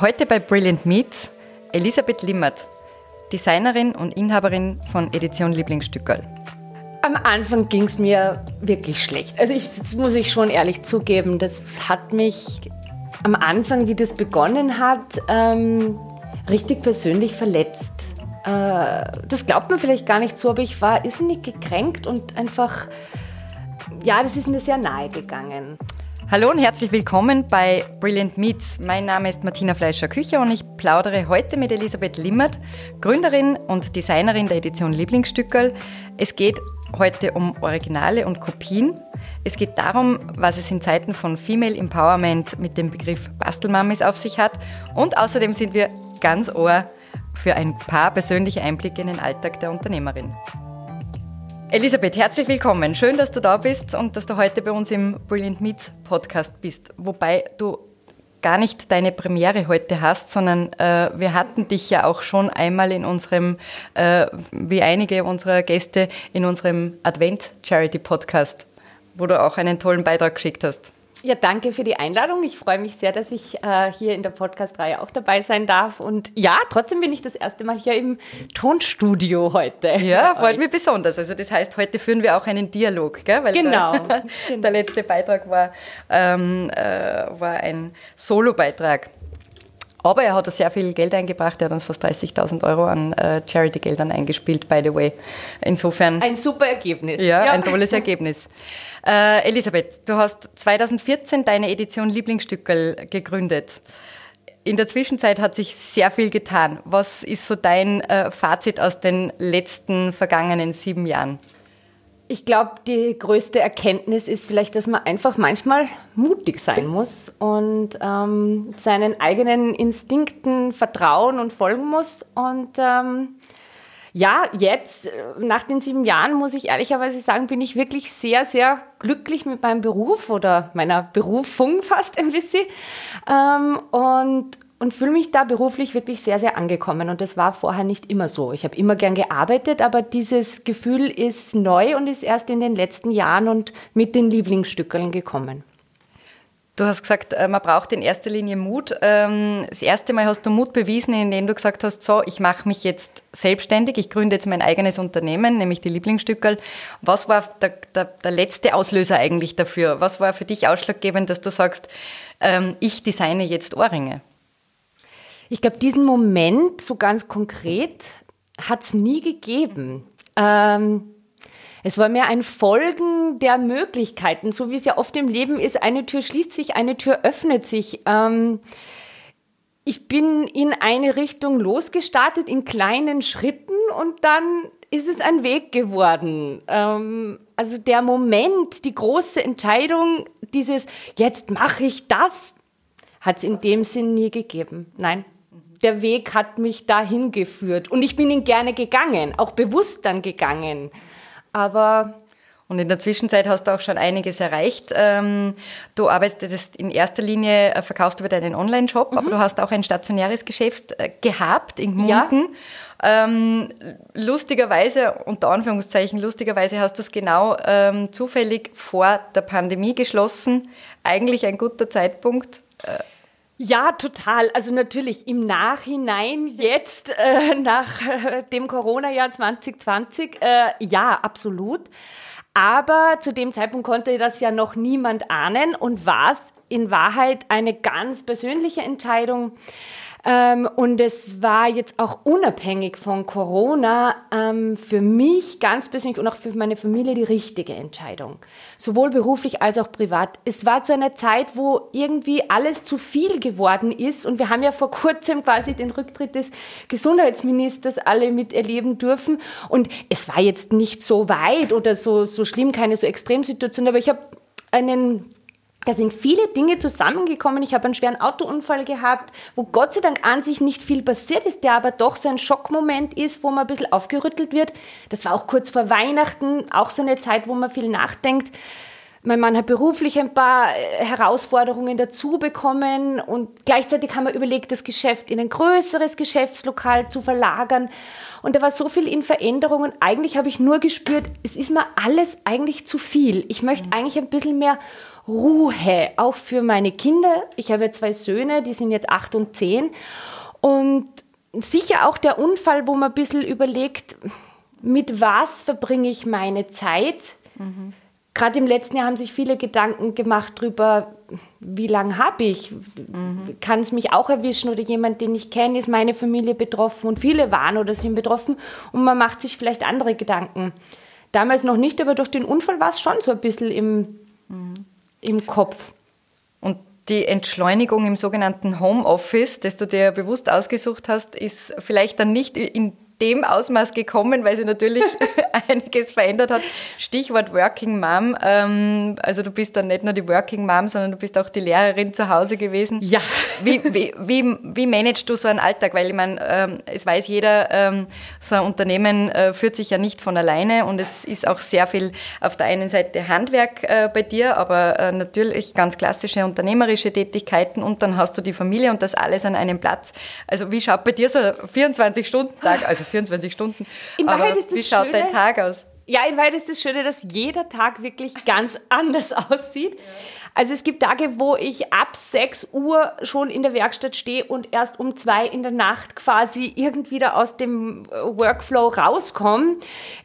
Heute bei Brilliant Meets Elisabeth Limmert, Designerin und Inhaberin von Edition Lieblingsstückerl. Am Anfang ging es mir wirklich schlecht. Also ich, das muss ich schon ehrlich zugeben, das hat mich am Anfang, wie das begonnen hat, ähm, richtig persönlich verletzt. Äh, das glaubt man vielleicht gar nicht so, aber ich war irrsinnig gekränkt und einfach, ja, das ist mir sehr nahe gegangen. Hallo und herzlich willkommen bei Brilliant Meets. Mein Name ist Martina Fleischer-Kücher und ich plaudere heute mit Elisabeth Limmert, Gründerin und Designerin der Edition Lieblingsstückerl. Es geht heute um Originale und Kopien. Es geht darum, was es in Zeiten von Female Empowerment mit dem Begriff Bastelmammis auf sich hat. Und außerdem sind wir ganz ohr für ein paar persönliche Einblicke in den Alltag der Unternehmerin. Elisabeth, herzlich willkommen. Schön, dass du da bist und dass du heute bei uns im Brilliant Meets Podcast bist. Wobei du gar nicht deine Premiere heute hast, sondern äh, wir hatten dich ja auch schon einmal in unserem, äh, wie einige unserer Gäste, in unserem Advent Charity Podcast, wo du auch einen tollen Beitrag geschickt hast. Ja, danke für die Einladung. Ich freue mich sehr, dass ich äh, hier in der Podcast-Reihe auch dabei sein darf. Und ja, trotzdem bin ich das erste Mal hier im Tonstudio heute. Ja, freut mich besonders. Also das heißt, heute führen wir auch einen Dialog, gell? Weil genau. Der, der letzte Beitrag war, ähm, äh, war ein Solo-Beitrag. Aber er hat sehr viel Geld eingebracht. Er hat uns fast 30.000 Euro an äh, Charity-Geldern eingespielt, by the way. Insofern. Ein super Ergebnis. Ja, ja. ein tolles Ergebnis. Äh, Elisabeth, du hast 2014 deine Edition Lieblingsstückel gegründet. In der Zwischenzeit hat sich sehr viel getan. Was ist so dein äh, Fazit aus den letzten vergangenen sieben Jahren? Ich glaube, die größte Erkenntnis ist vielleicht, dass man einfach manchmal mutig sein muss und ähm, seinen eigenen Instinkten vertrauen und folgen muss. Und ähm, ja, jetzt, nach den sieben Jahren, muss ich ehrlicherweise sagen, bin ich wirklich sehr, sehr glücklich mit meinem Beruf oder meiner Berufung fast ein bisschen. Ähm, und und fühle mich da beruflich wirklich sehr, sehr angekommen. Und das war vorher nicht immer so. Ich habe immer gern gearbeitet, aber dieses Gefühl ist neu und ist erst in den letzten Jahren und mit den Lieblingsstückeln gekommen. Du hast gesagt, äh, man braucht in erster Linie Mut. Ähm, das erste Mal hast du Mut bewiesen, indem du gesagt hast, so, ich mache mich jetzt selbstständig, ich gründe jetzt mein eigenes Unternehmen, nämlich die Lieblingsstückerl. Was war der, der, der letzte Auslöser eigentlich dafür? Was war für dich ausschlaggebend, dass du sagst, ähm, ich designe jetzt Ohrringe? Ich glaube, diesen Moment so ganz konkret hat es nie gegeben. Ähm, es war mehr ein Folgen der Möglichkeiten, so wie es ja oft im Leben ist. Eine Tür schließt sich, eine Tür öffnet sich. Ähm, ich bin in eine Richtung losgestartet, in kleinen Schritten und dann ist es ein Weg geworden. Ähm, also der Moment, die große Entscheidung, dieses jetzt mache ich das, hat es in dem Sinn nie gegeben. Nein der Weg hat mich dahin geführt. Und ich bin ihn gerne gegangen, auch bewusst dann gegangen. Aber und in der Zwischenzeit hast du auch schon einiges erreicht. Ähm, du arbeitest in erster Linie, äh, verkaufst über deinen Online-Shop, mhm. aber du hast auch ein stationäres Geschäft äh, gehabt in Gmunden. Ja. Ähm, lustigerweise, unter Anführungszeichen, lustigerweise hast du es genau ähm, zufällig vor der Pandemie geschlossen. Eigentlich ein guter Zeitpunkt. Ja, total. Also natürlich im Nachhinein jetzt äh, nach äh, dem Corona-Jahr 2020, äh, ja, absolut. Aber zu dem Zeitpunkt konnte das ja noch niemand ahnen und war es in Wahrheit eine ganz persönliche Entscheidung. Ähm, und es war jetzt auch unabhängig von Corona ähm, für mich ganz persönlich und auch für meine Familie die richtige Entscheidung. Sowohl beruflich als auch privat. Es war zu einer Zeit, wo irgendwie alles zu viel geworden ist. Und wir haben ja vor kurzem quasi den Rücktritt des Gesundheitsministers alle miterleben dürfen. Und es war jetzt nicht so weit oder so, so schlimm, keine so Extremsituation, aber ich habe einen da sind viele Dinge zusammengekommen. Ich habe einen schweren Autounfall gehabt, wo Gott sei Dank an sich nicht viel passiert ist, der aber doch so ein Schockmoment ist, wo man ein bisschen aufgerüttelt wird. Das war auch kurz vor Weihnachten, auch so eine Zeit, wo man viel nachdenkt. Mein Mann hat beruflich ein paar äh, Herausforderungen dazu bekommen und gleichzeitig haben wir überlegt, das Geschäft in ein größeres Geschäftslokal zu verlagern. Und da war so viel in Veränderungen. Eigentlich habe ich nur gespürt, es ist mir alles eigentlich zu viel. Ich möchte mhm. eigentlich ein bisschen mehr Ruhe, auch für meine Kinder. Ich habe zwei Söhne, die sind jetzt acht und zehn. Und sicher auch der Unfall, wo man ein bisschen überlegt, mit was verbringe ich meine Zeit? Mhm. Gerade im letzten Jahr haben sich viele Gedanken gemacht darüber, wie lange habe ich? Mhm. Kann es mich auch erwischen oder jemand, den ich kenne, ist meine Familie betroffen und viele waren oder sind betroffen und man macht sich vielleicht andere Gedanken. Damals noch nicht, aber durch den Unfall war es schon so ein bisschen im, mhm. Im Kopf. Und die Entschleunigung im sogenannten Homeoffice, das du dir bewusst ausgesucht hast, ist vielleicht dann nicht in dem Ausmaß gekommen, weil sie natürlich einiges verändert hat. Stichwort Working Mom. Ähm, also du bist dann nicht nur die Working Mom, sondern du bist auch die Lehrerin zu Hause gewesen. Ja. Wie, wie, wie, wie managst du so einen Alltag? Weil ich meine, ähm, es weiß jeder, ähm, so ein Unternehmen äh, führt sich ja nicht von alleine und es ist auch sehr viel auf der einen Seite Handwerk äh, bei dir, aber äh, natürlich ganz klassische unternehmerische Tätigkeiten und dann hast du die Familie und das alles an einem Platz. Also wie schaut bei dir so ein 24-Stunden-Tag, also 24 Stunden. In Wahrheit ist das wie schaut Schöne, dein Tag aus? Ja, in Wahrheit ist das Schöne, dass jeder Tag wirklich ganz anders aussieht. Also es gibt Tage, wo ich ab 6 Uhr schon in der Werkstatt stehe und erst um 2 in der Nacht quasi irgendwie da aus dem Workflow rauskomme.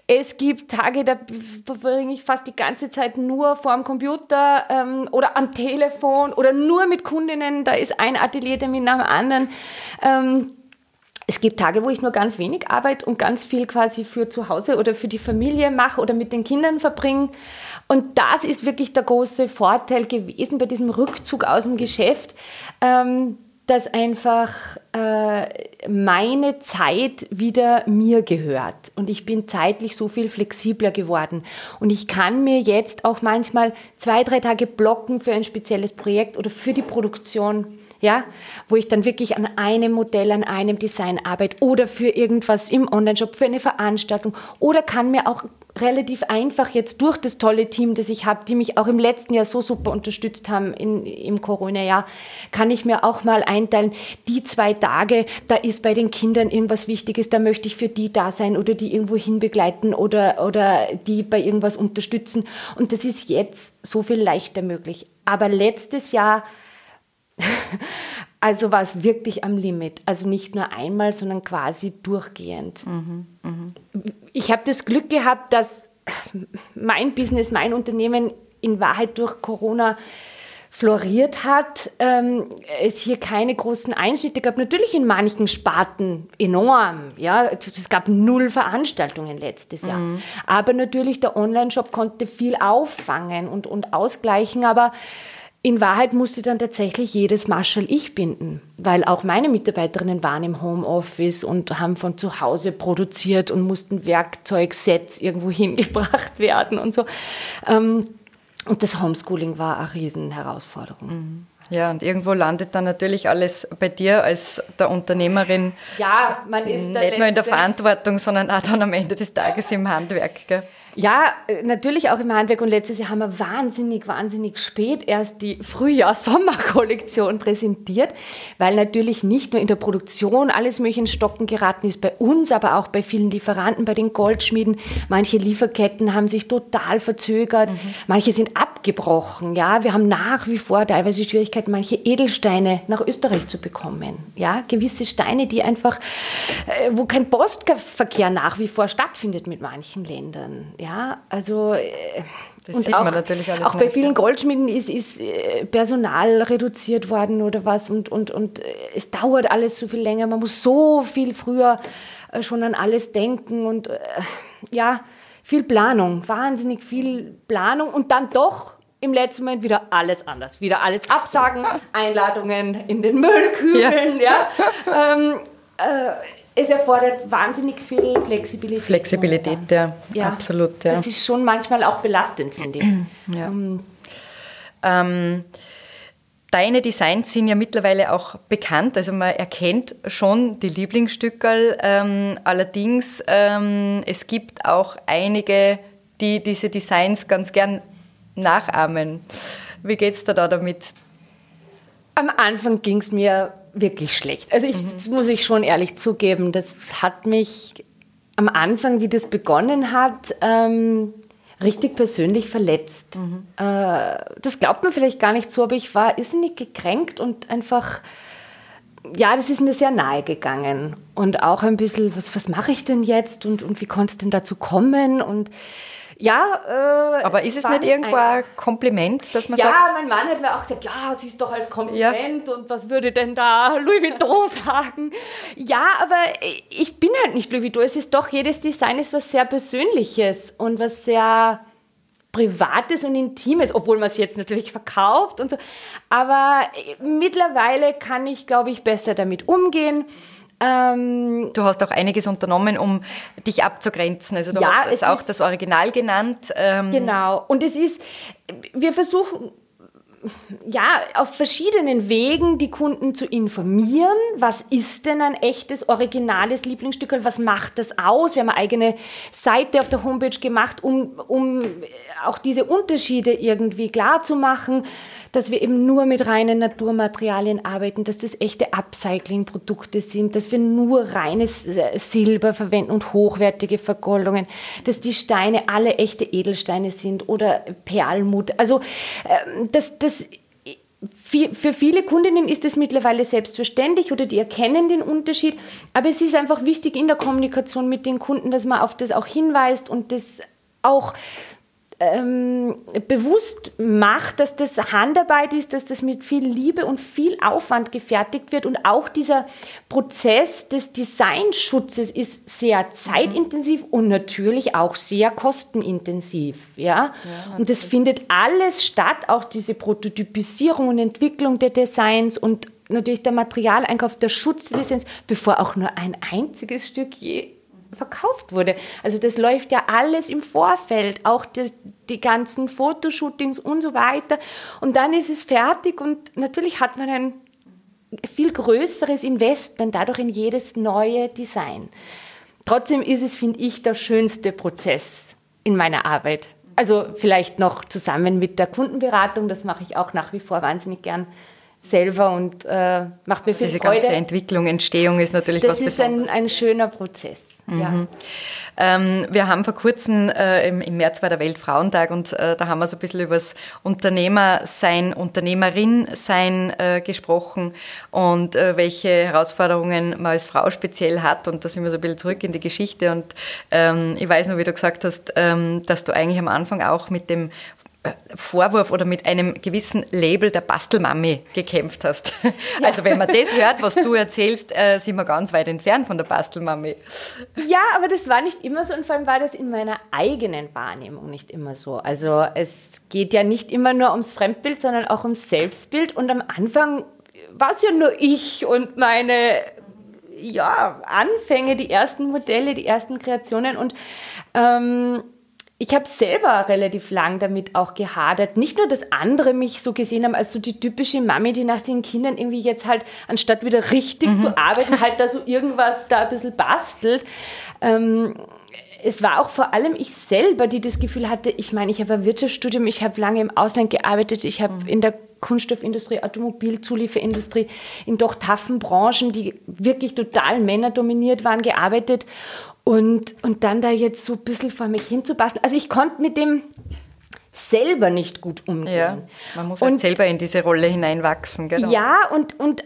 Es gibt Tage, da verbringe ich fast die ganze Zeit nur vor dem Computer ähm, oder am Telefon oder nur mit Kundinnen. Da ist ein Ateliertermin nach dem anderen. Ähm, es gibt Tage, wo ich nur ganz wenig arbeite und ganz viel quasi für zu Hause oder für die Familie mache oder mit den Kindern verbringe. Und das ist wirklich der große Vorteil gewesen bei diesem Rückzug aus dem Geschäft, ähm, dass einfach äh, meine Zeit wieder mir gehört. Und ich bin zeitlich so viel flexibler geworden. Und ich kann mir jetzt auch manchmal zwei, drei Tage blocken für ein spezielles Projekt oder für die Produktion ja, wo ich dann wirklich an einem Modell, an einem Design arbeite oder für irgendwas im Online-Shop, für eine Veranstaltung oder kann mir auch relativ einfach jetzt durch das tolle Team, das ich habe, die mich auch im letzten Jahr so super unterstützt haben in, im Corona-Jahr, kann ich mir auch mal einteilen, die zwei Tage, da ist bei den Kindern irgendwas Wichtiges, da möchte ich für die da sein oder die irgendwo hin begleiten oder, oder die bei irgendwas unterstützen. Und das ist jetzt so viel leichter möglich. Aber letztes Jahr also war es wirklich am Limit. Also nicht nur einmal, sondern quasi durchgehend. Mhm, mh. Ich habe das Glück gehabt, dass mein Business, mein Unternehmen in Wahrheit durch Corona floriert hat, ähm, es hier keine großen Einschnitte gab. Natürlich in manchen Sparten enorm. Ja, es gab null Veranstaltungen letztes Jahr. Mhm. Aber natürlich der Online-Shop konnte viel auffangen und, und ausgleichen. Aber in Wahrheit musste dann tatsächlich jedes Marschall ich binden, weil auch meine Mitarbeiterinnen waren im Homeoffice und haben von zu Hause produziert und mussten Werkzeugsets irgendwo hingebracht werden und so. Ähm, und das Homeschooling war eine Riesenherausforderung. Mhm. Ja, und irgendwo landet dann natürlich alles bei dir als der Unternehmerin. Ja, man ist nicht nur in der Verantwortung, sondern auch dann am Ende des Tages im Handwerk. Gell? Ja, äh, natürlich auch im Handwerk. Und letztes Jahr haben wir wahnsinnig, wahnsinnig spät erst die Frühjahr-Sommer-Kollektion präsentiert, weil natürlich nicht nur in der Produktion alles mögliche in Stocken geraten ist, bei uns, aber auch bei vielen Lieferanten, bei den Goldschmieden. Manche Lieferketten haben sich total verzögert, mhm. manche sind abgebrochen. Ja, wir haben nach wie vor teilweise Schwierigkeiten, manche Edelsteine nach Österreich zu bekommen. Ja, gewisse Steine, die einfach, äh, wo kein Postverkehr nach wie vor stattfindet mit manchen Ländern. Ja, also äh, das und sieht auch, man natürlich alles auch bei vielen Goldschmieden ist, ist äh, Personal reduziert worden oder was und, und, und es dauert alles so viel länger. Man muss so viel früher schon an alles denken und ja, viel Planung, wahnsinnig viel Planung und dann doch im letzten Moment wieder alles anders. Wieder alles absagen, Einladungen in den Müllkübeln, ja. ja. Ähm, äh, es erfordert wahnsinnig viel Flexibilität. Flexibilität, ja, ja, absolut. Ja. Das ist schon manchmal auch belastend, finde ich. Ja. Ähm, ähm, deine Designs sind ja mittlerweile auch bekannt, also man erkennt schon die Lieblingsstücke. Ähm, allerdings, ähm, es gibt auch einige, die diese Designs ganz gern nachahmen. Wie geht es da, da damit? Am Anfang ging es mir wirklich schlecht. Also ich, mhm. das muss ich schon ehrlich zugeben, das hat mich am Anfang, wie das begonnen hat, ähm, richtig persönlich verletzt. Mhm. Äh, das glaubt man vielleicht gar nicht so, aber ich war irrsinnig gekränkt und einfach, ja, das ist mir sehr nahe gegangen. Und auch ein bisschen, was, was mache ich denn jetzt und, und wie konnte es denn dazu kommen? Und ja, äh, Aber ist es nicht irgendwo ein Kompliment, dass man ja, sagt? Ja, mein Mann hat mir auch gesagt, ja, sie ist doch als Kompliment ja. und was würde denn da Louis Vuitton sagen? Ja, aber ich bin halt nicht Louis Vuitton. Es ist doch, jedes Design ist was sehr Persönliches und was sehr Privates und Intimes, obwohl man es jetzt natürlich verkauft und so. Aber mittlerweile kann ich, glaube ich, besser damit umgehen. Ähm, du hast auch einiges unternommen, um dich abzugrenzen. Also du ja, hast auch das Original genannt. Ähm, genau. Und es ist, wir versuchen ja, auf verschiedenen Wegen die Kunden zu informieren. Was ist denn ein echtes, originales Lieblingsstück und was macht das aus? Wir haben eine eigene Seite auf der Homepage gemacht, um, um auch diese Unterschiede irgendwie klar zu machen dass wir eben nur mit reinen Naturmaterialien arbeiten, dass das echte Upcycling-Produkte sind, dass wir nur reines Silber verwenden und hochwertige Vergoldungen, dass die Steine alle echte Edelsteine sind oder Perlmutt. Also ähm, das, das für viele Kundinnen ist es mittlerweile selbstverständlich oder die erkennen den Unterschied, aber es ist einfach wichtig in der Kommunikation mit den Kunden, dass man auf das auch hinweist und das auch ähm, bewusst macht, dass das Handarbeit ist, dass das mit viel Liebe und viel Aufwand gefertigt wird und auch dieser Prozess des Designschutzes ist sehr zeitintensiv und natürlich auch sehr kostenintensiv. Ja? ja und das findet alles statt, auch diese Prototypisierung und Entwicklung der Designs und natürlich der Materialeinkauf, der Schutz des Designs, bevor auch nur ein einziges Stück je verkauft wurde. Also das läuft ja alles im Vorfeld, auch die, die ganzen Fotoshootings und so weiter. Und dann ist es fertig und natürlich hat man ein viel größeres Investment dadurch in jedes neue Design. Trotzdem ist es, finde ich, der schönste Prozess in meiner Arbeit. Also vielleicht noch zusammen mit der Kundenberatung, das mache ich auch nach wie vor wahnsinnig gern selber und äh, macht mir viel Diese Freude. Diese ganze Entwicklung, Entstehung ist natürlich das was Besonderes. Das ist ein, ein schöner Prozess. Mhm. Ja. Ähm, wir haben vor kurzem, äh, im, im, März war der Weltfrauentag und äh, da haben wir so ein bisschen über das Unternehmersein, Unternehmerinsein äh, gesprochen und äh, welche Herausforderungen man als Frau speziell hat und da sind wir so ein bisschen zurück in die Geschichte und ähm, ich weiß noch, wie du gesagt hast, ähm, dass du eigentlich am Anfang auch mit dem Vorwurf oder mit einem gewissen Label der Bastelmami gekämpft hast. Ja. Also wenn man das hört, was du erzählst, äh, sind wir ganz weit entfernt von der Bastelmami. Ja, aber das war nicht immer so und vor allem war das in meiner eigenen Wahrnehmung nicht immer so. Also es geht ja nicht immer nur ums Fremdbild, sondern auch ums Selbstbild und am Anfang war es ja nur ich und meine ja, Anfänge, die ersten Modelle, die ersten Kreationen und ähm, ich habe selber relativ lang damit auch gehadert. Nicht nur, dass andere mich so gesehen haben als so die typische Mami, die nach den Kindern irgendwie jetzt halt, anstatt wieder richtig mhm. zu arbeiten, halt da so irgendwas da ein bisschen bastelt. Ähm, es war auch vor allem ich selber, die das Gefühl hatte, ich meine, ich habe ein Wirtschaftsstudium, ich habe lange im Ausland gearbeitet, ich habe mhm. in der Kunststoffindustrie, Automobilzulieferindustrie, in doch taffen Branchen, die wirklich total männerdominiert waren, gearbeitet und, und dann da jetzt so ein bisschen vor mich hinzupassen. Also ich konnte mit dem selber nicht gut umgehen. Ja, man muss halt selber in diese Rolle hineinwachsen. Genau. Ja, und, und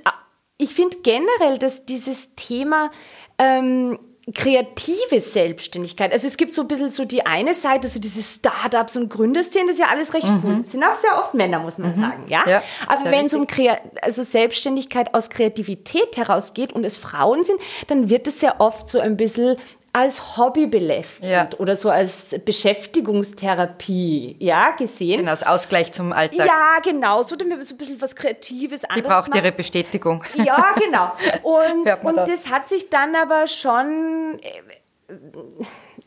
ich finde generell, dass dieses Thema ähm, kreative Selbstständigkeit, also es gibt so ein bisschen so die eine Seite, so diese Startups und Gründerszenen, das ist ja alles recht mhm. cool. Das sind auch sehr oft Männer, muss man mhm. sagen. Ja? ja Aber wenn es um Krea also Selbstständigkeit aus Kreativität herausgeht und es Frauen sind, dann wird es sehr oft so ein bisschen als Hobby belächelt ja. oder so als Beschäftigungstherapie ja, gesehen. Genau, als Ausgleich zum Alltag. Ja, genau, so, so ein bisschen was Kreatives. Die braucht machen. ihre Bestätigung. Ja, genau. Und, und das hat sich dann aber schon äh,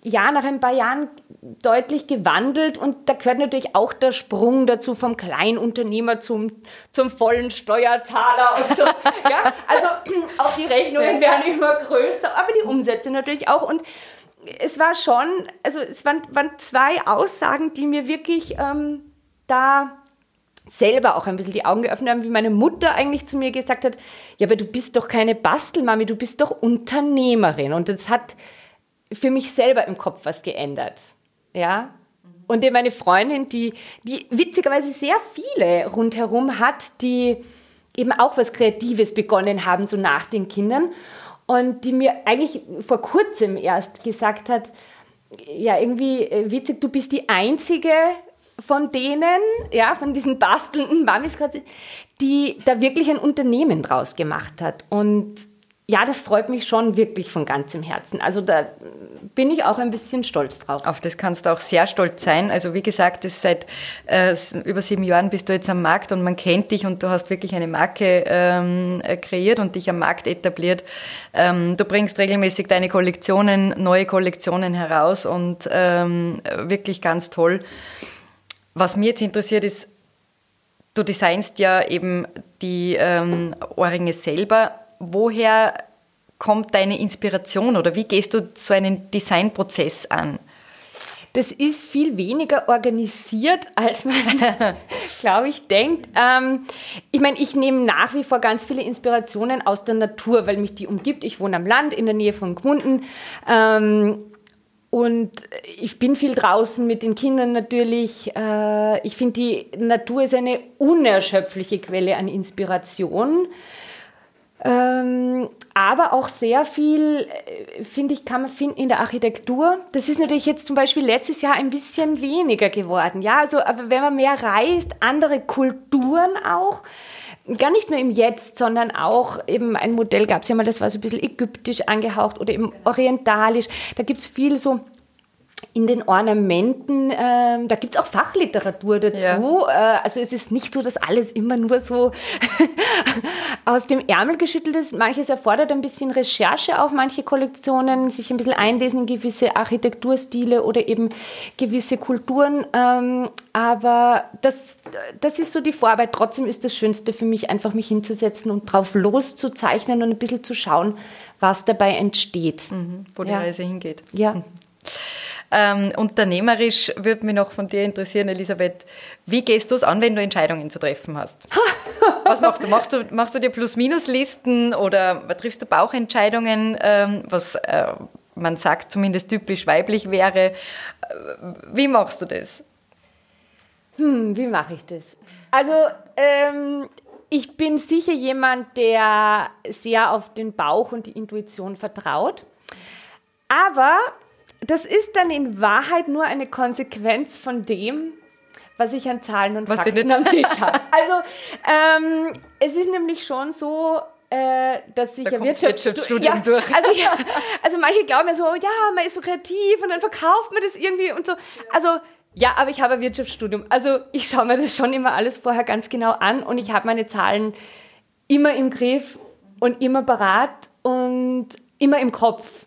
ja, nach ein paar Jahren deutlich gewandelt und da gehört natürlich auch der Sprung dazu vom Kleinunternehmer zum, zum vollen Steuerzahler und so. ja, also auch die Rechnungen werden immer größer, aber die Umsätze natürlich auch und es war schon, also es waren, waren zwei Aussagen, die mir wirklich ähm, da selber auch ein bisschen die Augen geöffnet haben, wie meine Mutter eigentlich zu mir gesagt hat, ja, aber du bist doch keine Bastelmami, du bist doch Unternehmerin und das hat für mich selber im Kopf was geändert. Ja. Und eben eine Freundin, die, die witzigerweise sehr viele rundherum hat, die eben auch was Kreatives begonnen haben, so nach den Kindern. Und die mir eigentlich vor kurzem erst gesagt hat, ja, irgendwie äh, witzig, du bist die Einzige von denen, ja, von diesen bastelnden Mamis, die da wirklich ein Unternehmen draus gemacht hat. Und ja, das freut mich schon wirklich von ganzem Herzen. Also da bin ich auch ein bisschen stolz drauf. Auf das kannst du auch sehr stolz sein. Also wie gesagt, das seit äh, über sieben Jahren bist du jetzt am Markt und man kennt dich und du hast wirklich eine Marke ähm, kreiert und dich am Markt etabliert. Ähm, du bringst regelmäßig deine Kollektionen, neue Kollektionen heraus und ähm, wirklich ganz toll. Was mich jetzt interessiert ist, du designst ja eben die ähm, Ohrringe selber woher kommt deine Inspiration oder wie gehst du so einen Designprozess an? Das ist viel weniger organisiert, als man, glaube ich, denkt. Ähm, ich meine, ich nehme nach wie vor ganz viele Inspirationen aus der Natur, weil mich die umgibt. Ich wohne am Land in der Nähe von Gmunden. Ähm, und ich bin viel draußen mit den Kindern natürlich. Äh, ich finde, die Natur ist eine unerschöpfliche Quelle an Inspiration. Ähm, aber auch sehr viel, äh, finde ich, kann man finden in der Architektur. Das ist natürlich jetzt zum Beispiel letztes Jahr ein bisschen weniger geworden. Ja, also aber wenn man mehr reist, andere Kulturen auch, gar nicht nur im Jetzt, sondern auch eben ein Modell gab es ja mal, das war so ein bisschen ägyptisch angehaucht oder eben orientalisch. Da gibt es viel so in den Ornamenten, äh, da gibt es auch Fachliteratur dazu. Ja. Äh, also es ist nicht so, dass alles immer nur so aus dem Ärmel geschüttelt ist. Manches erfordert ein bisschen Recherche, auch manche Kollektionen, sich ein bisschen einlesen in gewisse Architekturstile oder eben gewisse Kulturen. Ähm, aber das, das ist so die Vorarbeit. Trotzdem ist das Schönste für mich, einfach mich hinzusetzen und drauf loszuzeichnen und ein bisschen zu schauen, was dabei entsteht. Mhm, wo die ja. Reise hingeht. Ja. Mhm. Ähm, unternehmerisch würde mich noch von dir interessieren, Elisabeth, wie gehst du es an, wenn du Entscheidungen zu treffen hast? was machst du? Machst du, machst du dir Plus-Minus-Listen oder triffst du Bauchentscheidungen, ähm, was äh, man sagt zumindest typisch weiblich wäre? Äh, wie machst du das? Hm, wie mache ich das? Also, ähm, ich bin sicher jemand, der sehr auf den Bauch und die Intuition vertraut. Aber das ist dann in Wahrheit nur eine Konsequenz von dem, was ich an Zahlen und was Fakten am Tisch habe. Also ähm, es ist nämlich schon so, äh, dass ich da ja Wirtschaftsstudium ja, durch. Also, ja, also manche glauben ja so, ja, man ist so kreativ und dann verkauft man das irgendwie und so. Also ja, aber ich habe ein Wirtschaftsstudium. Also ich schaue mir das schon immer alles vorher ganz genau an und ich habe meine Zahlen immer im Griff und immer parat und immer im Kopf.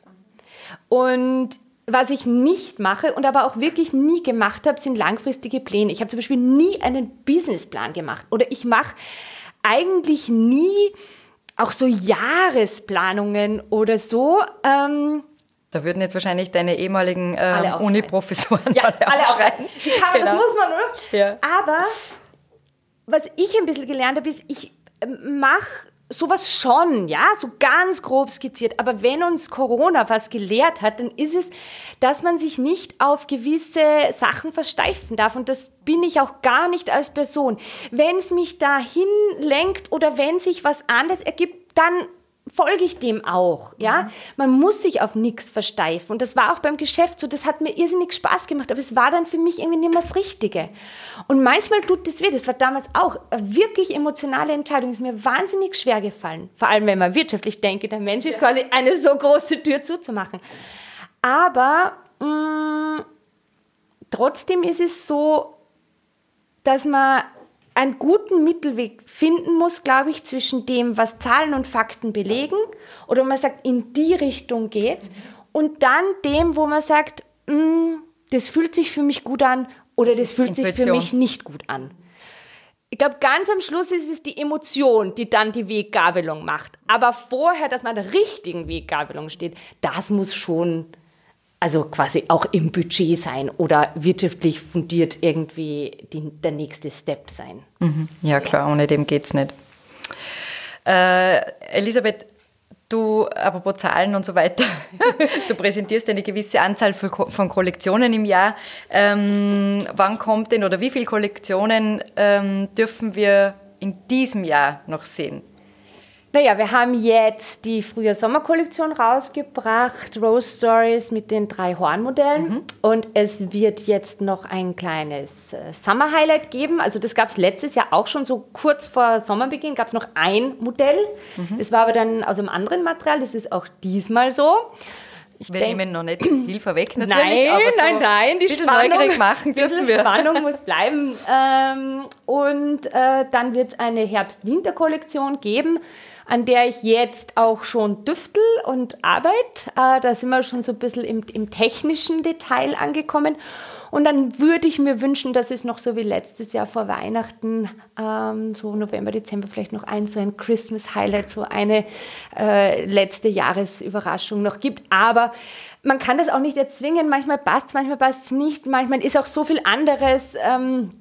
Und was ich nicht mache und aber auch wirklich nie gemacht habe, sind langfristige Pläne. Ich habe zum Beispiel nie einen Businessplan gemacht oder ich mache eigentlich nie auch so Jahresplanungen oder so. Ähm, da würden jetzt wahrscheinlich deine ehemaligen ähm, Uni-Professoren ja, alle, alle aufschreiben. Ja, genau. Das muss man, oder? Ja. Aber was ich ein bisschen gelernt habe, ist, ich ähm, mache sowas schon, ja, so ganz grob skizziert. Aber wenn uns Corona was gelehrt hat, dann ist es, dass man sich nicht auf gewisse Sachen versteifen darf. Und das bin ich auch gar nicht als Person. Wenn es mich dahin lenkt oder wenn sich was anderes ergibt, dann folge ich dem auch, ja. Mhm. Man muss sich auf nichts versteifen. Und das war auch beim Geschäft so, das hat mir irrsinnig Spaß gemacht, aber es war dann für mich irgendwie nicht mehr das Richtige. Und manchmal tut das weh, das war damals auch eine wirklich emotionale Entscheidung, ist mir wahnsinnig schwer gefallen. Vor allem, wenn man wirtschaftlich denkt, der Mensch ist quasi eine so große Tür zuzumachen. Aber mh, mm, trotzdem ist es so, dass man einen guten Mittelweg finden muss, glaube ich, zwischen dem, was Zahlen und Fakten belegen oder man sagt, in die Richtung geht's und dann dem, wo man sagt, mm, das fühlt sich für mich gut an oder das, das fühlt Intuition. sich für mich nicht gut an. Ich glaube, ganz am Schluss ist es die Emotion, die dann die Weggabelung macht. Aber vorher, dass man an der richtigen Weggabelung steht, das muss schon also quasi auch im Budget sein oder wirtschaftlich fundiert irgendwie die, der nächste Step sein. Mhm. Ja, klar, ohne dem geht es nicht. Äh, Elisabeth, Du, apropos Zahlen und so weiter, du präsentierst eine gewisse Anzahl von Kollektionen im Jahr. Ähm, wann kommt denn oder wie viele Kollektionen ähm, dürfen wir in diesem Jahr noch sehen? Naja, wir haben jetzt die Frühjahr-Sommer-Kollektion rausgebracht, Rose Stories mit den drei Hornmodellen. Mhm. Und es wird jetzt noch ein kleines äh, Summer-Highlight geben. Also das gab es letztes Jahr auch schon, so kurz vor Sommerbeginn gab es noch ein Modell. Mhm. Das war aber dann aus einem anderen Material. Das ist auch diesmal so. Ich wir nehmen noch nicht viel vorweg natürlich. Nein, aber so nein, nein, die Spannung, neugierig machen dürfen wir. Spannung muss bleiben. Ähm, und äh, dann wird es eine Herbst-Winter-Kollektion geben an der ich jetzt auch schon düftel und arbeite. Äh, da sind wir schon so ein bisschen im, im technischen Detail angekommen. Und dann würde ich mir wünschen, dass es noch so wie letztes Jahr vor Weihnachten, ähm, so November, Dezember, vielleicht noch ein so ein Christmas-Highlight, so eine äh, letzte Jahresüberraschung noch gibt. Aber man kann das auch nicht erzwingen. Manchmal passt es, manchmal passt es nicht. Manchmal ist auch so viel anderes. Ähm,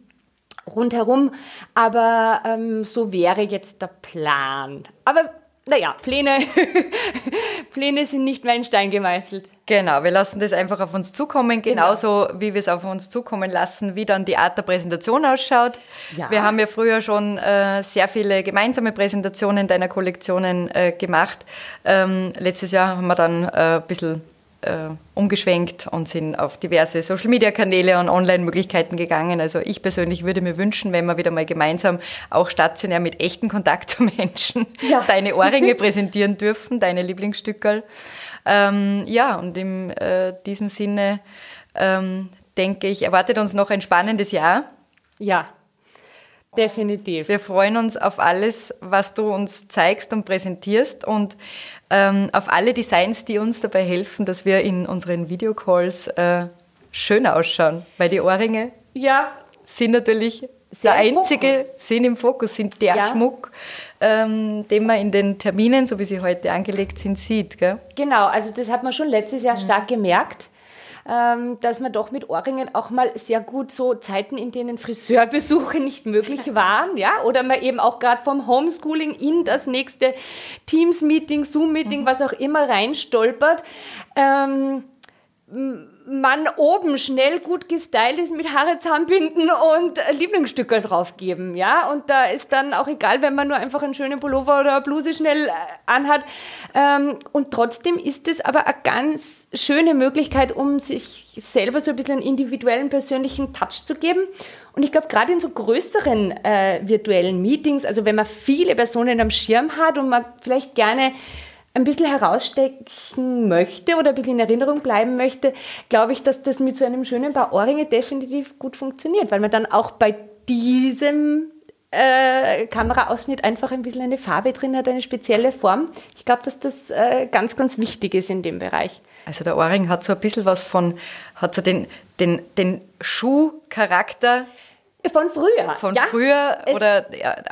rundherum. Aber ähm, so wäre jetzt der Plan. Aber naja, Pläne, Pläne sind nicht mehr in Stein gemeißelt. Genau, wir lassen das einfach auf uns zukommen, genau. genauso genau. wie wir es auf uns zukommen lassen, wie dann die Art der Präsentation ausschaut. Ja. Wir haben ja früher schon äh, sehr viele gemeinsame Präsentationen deiner Kollektionen äh, gemacht. Ähm, letztes Jahr haben wir dann äh, ein bisschen äh, umgeschwenkt und sind auf diverse Social-Media-Kanäle und Online-Möglichkeiten gegangen. Also ich persönlich würde mir wünschen, wenn wir wieder mal gemeinsam auch stationär mit echten Kontakt zu Menschen ja. deine Ohrringe präsentieren dürfen, deine Lieblingsstückerl. Ähm, ja, und in äh, diesem Sinne ähm, denke ich, erwartet uns noch ein spannendes Jahr. Ja, definitiv. Wir freuen uns auf alles, was du uns zeigst und präsentierst und ähm, auf alle Designs, die uns dabei helfen, dass wir in unseren Videocalls äh, schön ausschauen. Weil die Ohrringe ja. sind natürlich Sehr der einzige, Fokus. sind im Fokus, sind der ja. Schmuck, ähm, den man in den Terminen, so wie sie heute angelegt sind, sieht. Gell? Genau, also das hat man schon letztes Jahr mhm. stark gemerkt dass man doch mit Ohrringen auch mal sehr gut so Zeiten, in denen Friseurbesuche nicht möglich waren, ja, oder man eben auch gerade vom Homeschooling in das nächste Teams-Meeting, Zoom-Meeting, mhm. was auch immer reinstolpert. Ähm, man oben schnell gut gestylt ist mit Haare zusammenbinden und Lieblingsstücke draufgeben, ja. Und da ist dann auch egal, wenn man nur einfach einen schönen Pullover oder eine Bluse schnell äh, anhat. Ähm, und trotzdem ist es aber eine ganz schöne Möglichkeit, um sich selber so ein bisschen einen individuellen, persönlichen Touch zu geben. Und ich glaube, gerade in so größeren äh, virtuellen Meetings, also wenn man viele Personen am Schirm hat und man vielleicht gerne ein bisschen herausstechen möchte oder ein bisschen in Erinnerung bleiben möchte, glaube ich, dass das mit so einem schönen Paar Ohrringe definitiv gut funktioniert, weil man dann auch bei diesem äh, Kameraausschnitt einfach ein bisschen eine Farbe drin hat, eine spezielle Form. Ich glaube, dass das äh, ganz, ganz wichtig ist in dem Bereich. Also der Ohrring hat so ein bisschen was von, hat so den, den, den Schuhcharakter von früher. Von ja, früher oder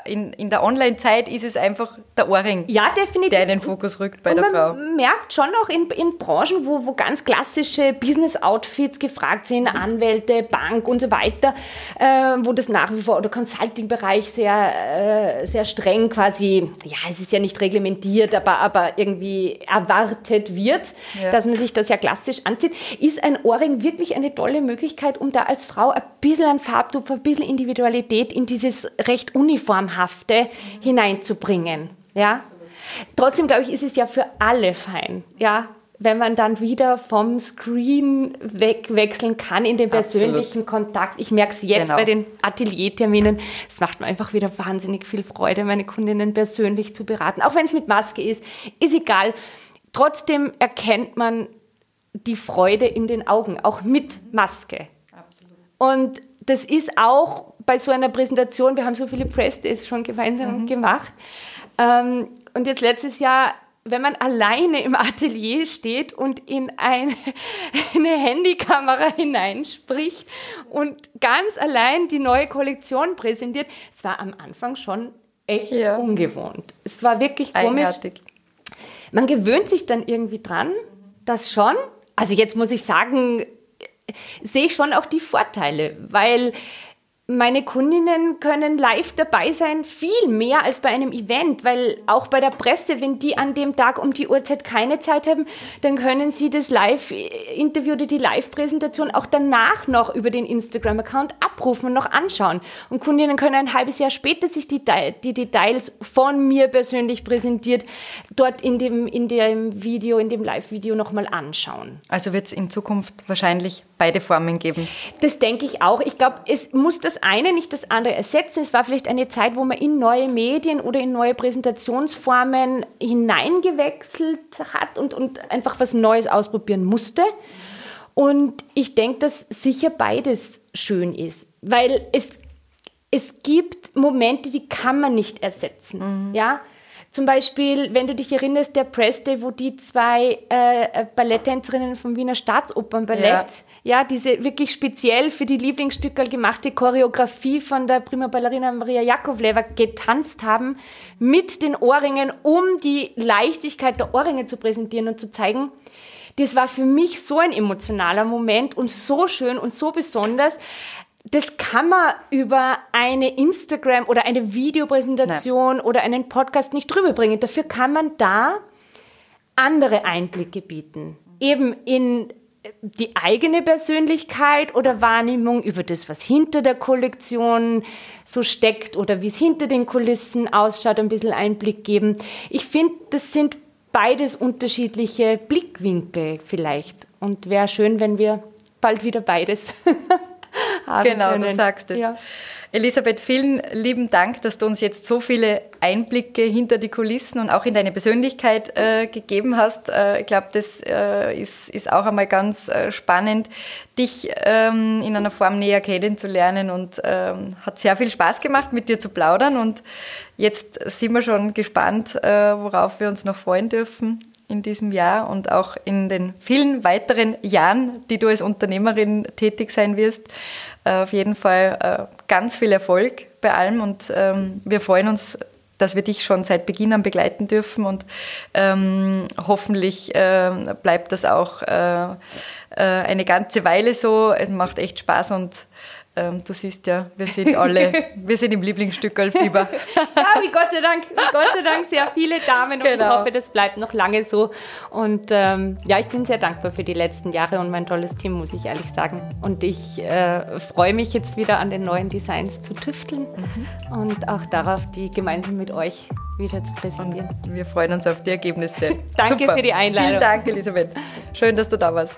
in, in der Online-Zeit ist es einfach der Ohrring, ja, definitiv. der in den Fokus rückt bei und der man Frau. Man merkt schon auch in, in Branchen, wo, wo ganz klassische Business-Outfits gefragt sind, Anwälte, Bank und so weiter, äh, wo das nach wie vor, oder Consulting-Bereich sehr, äh, sehr streng quasi, ja, es ist ja nicht reglementiert, aber, aber irgendwie erwartet wird, ja. dass man sich das ja klassisch anzieht, ist ein Ohrring wirklich eine tolle Möglichkeit, um da als Frau ein bisschen an Farbtupfer, ein bisschen Individualität in dieses recht uniformhafte hineinzubringen. Ja? Trotzdem glaube ich, ist es ja für alle fein. Ja? wenn man dann wieder vom Screen wegwechseln kann in den persönlichen Absolut. Kontakt. Ich merke es jetzt genau. bei den Atelierterminen. Es macht mir einfach wieder wahnsinnig viel Freude, meine Kundinnen persönlich zu beraten. Auch wenn es mit Maske ist, ist egal. Trotzdem erkennt man die Freude in den Augen, auch mit Maske. Absolut. Und das ist auch bei so einer Präsentation, wir haben so viele Press Days schon gemeinsam mhm. gemacht. Ähm, und jetzt letztes Jahr, wenn man alleine im Atelier steht und in eine, eine Handykamera hineinspricht und ganz allein die neue Kollektion präsentiert, es war am Anfang schon echt ja. ungewohnt. Es war wirklich komisch. Eigenartig. Man gewöhnt sich dann irgendwie dran, das schon. Also jetzt muss ich sagen, sehe ich schon auch die Vorteile, weil meine Kundinnen können live dabei sein, viel mehr als bei einem Event, weil auch bei der Presse, wenn die an dem Tag um die Uhrzeit keine Zeit haben, dann können sie das Live-Interview oder die Live-Präsentation auch danach noch über den Instagram-Account abrufen und noch anschauen. Und Kundinnen können ein halbes Jahr später sich die, die Details von mir persönlich präsentiert dort in dem, in dem Video, in dem Live-Video nochmal anschauen. Also wird es in Zukunft wahrscheinlich beide Formen geben? Das denke ich auch. Ich glaube, es muss das eine nicht das andere ersetzen. Es war vielleicht eine Zeit, wo man in neue Medien oder in neue Präsentationsformen hineingewechselt hat und, und einfach was Neues ausprobieren musste. Und ich denke, dass sicher beides schön ist, weil es, es gibt Momente, die kann man nicht ersetzen. Mhm. Ja, zum Beispiel, wenn du dich erinnerst, der Press Day, wo die zwei äh, Balletttänzerinnen vom Wiener Staatsopernballett, ja. diese wirklich speziell für die Lieblingsstücke gemachte Choreografie von der Prima Ballerina Maria Jakovleva getanzt haben, mit den Ohrringen, um die Leichtigkeit der Ohrringe zu präsentieren und zu zeigen, das war für mich so ein emotionaler Moment und so schön und so besonders, das kann man über eine Instagram oder eine Videopräsentation Nein. oder einen Podcast nicht drüber bringen. Dafür kann man da andere Einblicke bieten. Eben in die eigene Persönlichkeit oder Wahrnehmung über das, was hinter der Kollektion so steckt oder wie es hinter den Kulissen ausschaut, ein bisschen Einblick geben. Ich finde, das sind beides unterschiedliche Blickwinkel vielleicht. Und wäre schön, wenn wir bald wieder beides haben genau, können. Genau, du sagst es. Ja. Elisabeth, vielen lieben Dank, dass du uns jetzt so viele Einblicke hinter die Kulissen und auch in deine Persönlichkeit äh, gegeben hast. Äh, ich glaube, das äh, ist, ist auch einmal ganz äh, spannend, dich ähm, in einer Form näher kennenzulernen und ähm, hat sehr viel Spaß gemacht, mit dir zu plaudern und jetzt sind wir schon gespannt, äh, worauf wir uns noch freuen dürfen in diesem Jahr und auch in den vielen weiteren Jahren, die du als Unternehmerin tätig sein wirst. Äh, auf jeden Fall äh, ganz viel Erfolg bei allem und ähm, wir freuen uns, dass wir dich schon seit Beginn an begleiten dürfen und ähm, hoffentlich äh, bleibt das auch äh, eine ganze Weile so. Es macht echt Spaß und ähm, du siehst ja, wir sind alle, wir sind im Lieblingsstückelfieber. ja, wie Gott sei Dank, wie Gott sei Dank sehr viele Damen und genau. ich hoffe, das bleibt noch lange so. Und ähm, ja, ich bin sehr dankbar für die letzten Jahre und mein tolles Team, muss ich ehrlich sagen. Und ich äh, freue mich jetzt wieder an den neuen Designs zu tüfteln mhm. und auch darauf, die gemeinsam mit euch wieder zu präsentieren. Und wir freuen uns auf die Ergebnisse. Danke Super. für die Einladung. Vielen Dank, Elisabeth. Schön, dass du da warst.